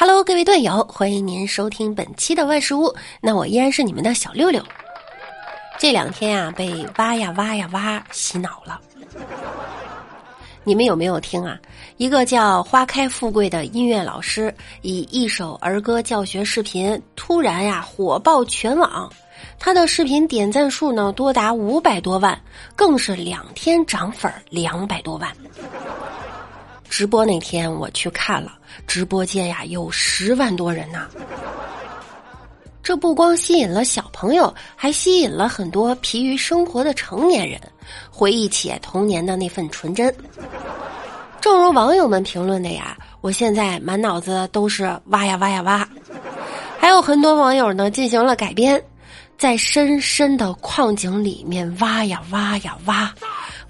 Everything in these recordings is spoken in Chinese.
Hello，各位段友，欢迎您收听本期的万事屋。那我依然是你们的小六六。这两天啊，被挖呀挖呀挖洗脑了。你们有没有听啊？一个叫花开富贵的音乐老师，以一首儿歌教学视频突然呀火爆全网。他的视频点赞数呢多达五百多万，更是两天涨粉两百多万。直播那天我去看了，直播间呀有十万多人呐。这不光吸引了小朋友，还吸引了很多疲于生活的成年人，回忆起童年的那份纯真。正如网友们评论的呀，我现在满脑子都是挖呀挖呀挖。还有很多网友呢进行了改编，在深深的矿井里面挖呀挖呀挖。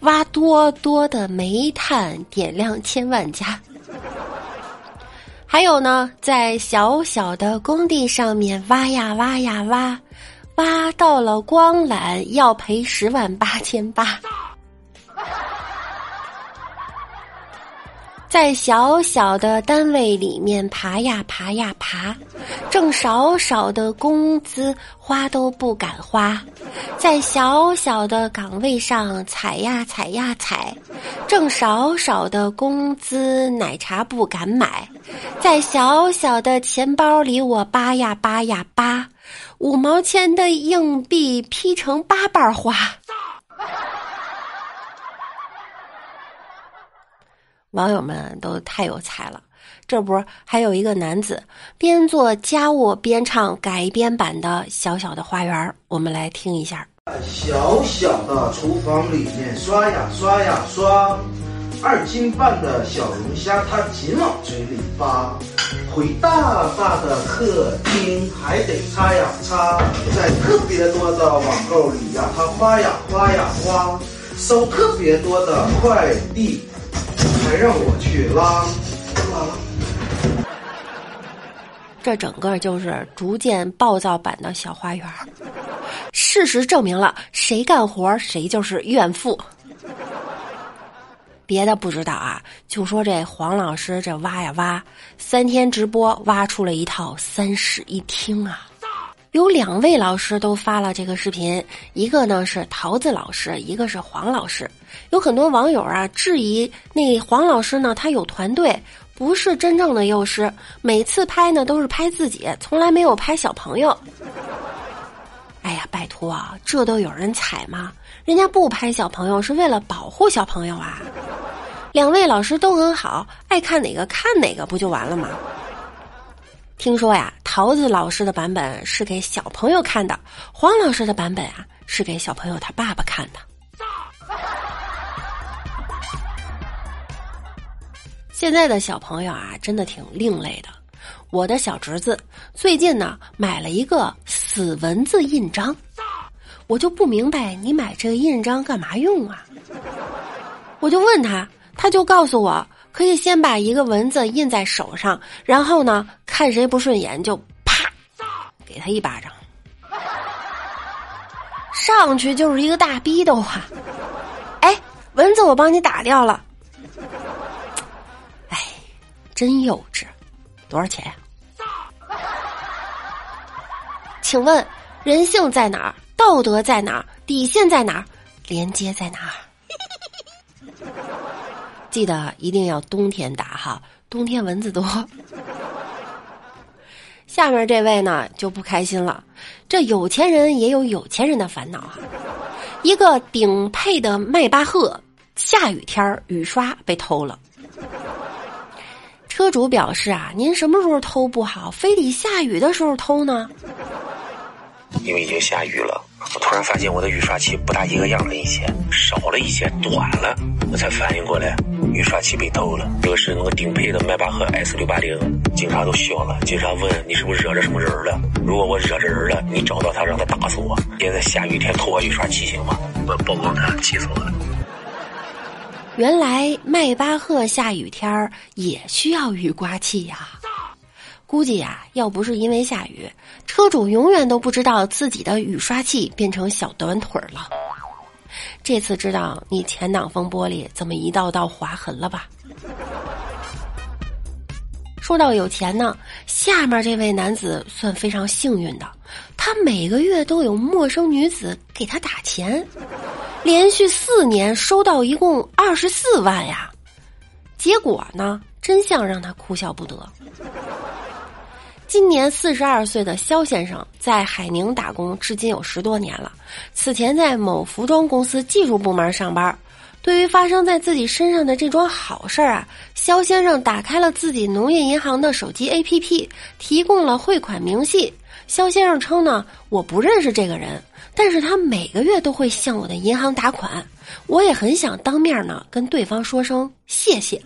挖多多的煤炭，点亮千万家。还有呢，在小小的工地上面挖呀挖呀挖，挖到了光缆要赔十万八千八。在小小的单位里面爬呀爬呀爬，挣少少的工资花都不敢花；在小小的岗位上踩呀踩呀踩，挣少少的工资奶茶不敢买；在小小的钱包里我扒呀扒呀扒，五毛钱的硬币劈成八瓣花。网友们都太有才了，这不还有一个男子边做家务边唱改编版的《小小的花园》，我们来听一下。小小的厨房里面刷呀刷呀刷，二斤半的小龙虾它紧往嘴里扒，回大大的客厅还得擦呀擦，在特别多的网购里呀，它花呀花呀花，收特别多的快递。还让我去拉拉，这整个就是逐渐暴躁版的小花园。事实证明了，谁干活谁就是怨妇。别的不知道啊，就说这黄老师这挖呀挖，三天直播挖出了一套三室一厅啊。有两位老师都发了这个视频，一个呢是桃子老师，一个是黄老师。有很多网友啊质疑那黄老师呢，他有团队，不是真正的幼师，每次拍呢都是拍自己，从来没有拍小朋友。哎呀，拜托啊，这都有人踩吗？人家不拍小朋友是为了保护小朋友啊。两位老师都很好，爱看哪个看哪个，不就完了吗？听说呀，桃子老师的版本是给小朋友看的，黄老师的版本啊是给小朋友他爸爸看的。现在的小朋友啊，真的挺另类的。我的小侄子最近呢买了一个死蚊子印章，我就不明白你买这个印章干嘛用啊？我就问他，他就告诉我。可以先把一个蚊子印在手上，然后呢，看谁不顺眼就啪给他一巴掌，上去就是一个大逼斗啊！哎，蚊子我帮你打掉了，哎，真幼稚，多少钱呀？请问人性在哪儿？道德在哪儿？底线在哪儿？连接在哪儿？记得一定要冬天打哈，冬天蚊子多。下面这位呢就不开心了，这有钱人也有有钱人的烦恼哈。一个顶配的迈巴赫，下雨天雨刷被偷了。车主表示啊，您什么时候偷不好，非得下雨的时候偷呢？因为已经下雨了，我突然发现我的雨刷器不大一个样了一些，少了一些，短了，我才反应过来。雨刷器被偷了，这个是那个顶配的迈巴赫 S 六八零，警察都笑了。警察问你是不是惹着什么人了？如果我惹着人了，你找到他让他打死我。现在下雨天偷我雨刷器行吗？我曝光他，气死我了。原来迈巴赫下雨天也需要雨刮器呀。估计呀，要不是因为下雨，车主永远都不知道自己的雨刷器变成小短腿了。这次知道你前挡风玻璃怎么一道道划痕了吧？说到有钱呢，下面这位男子算非常幸运的，他每个月都有陌生女子给他打钱，连续四年收到一共二十四万呀。结果呢，真相让他哭笑不得。今年四十二岁的肖先生在海宁打工，至今有十多年了。此前在某服装公司技术部门上班。对于发生在自己身上的这桩好事儿啊，肖先生打开了自己农业银行的手机 APP，提供了汇款明细。肖先生称呢，我不认识这个人，但是他每个月都会向我的银行打款，我也很想当面呢跟对方说声谢谢。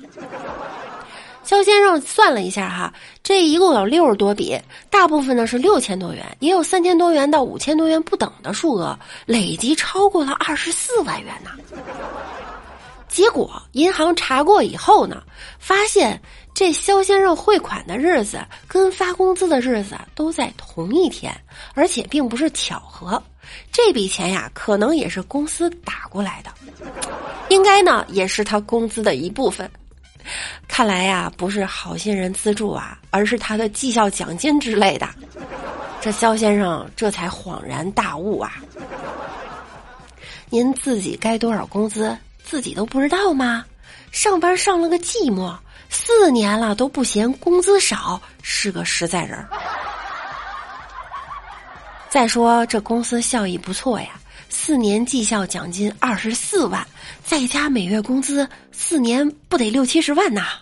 肖先生算了一下哈，这一共有六十多笔，大部分呢是六千多元，也有三千多元到五千多元不等的数额，累计超过了二十四万元呢。结果银行查过以后呢，发现这肖先生汇款的日子跟发工资的日子都在同一天，而且并不是巧合。这笔钱呀，可能也是公司打过来的，应该呢也是他工资的一部分。看来呀，不是好心人资助啊，而是他的绩效奖金之类的。这肖先生这才恍然大悟啊！您自己该多少工资，自己都不知道吗？上班上了个寂寞，四年了都不嫌工资少，是个实在人。再说这公司效益不错呀。四年绩效奖金二十四万，再加每月工资，四年不得六七十万呐！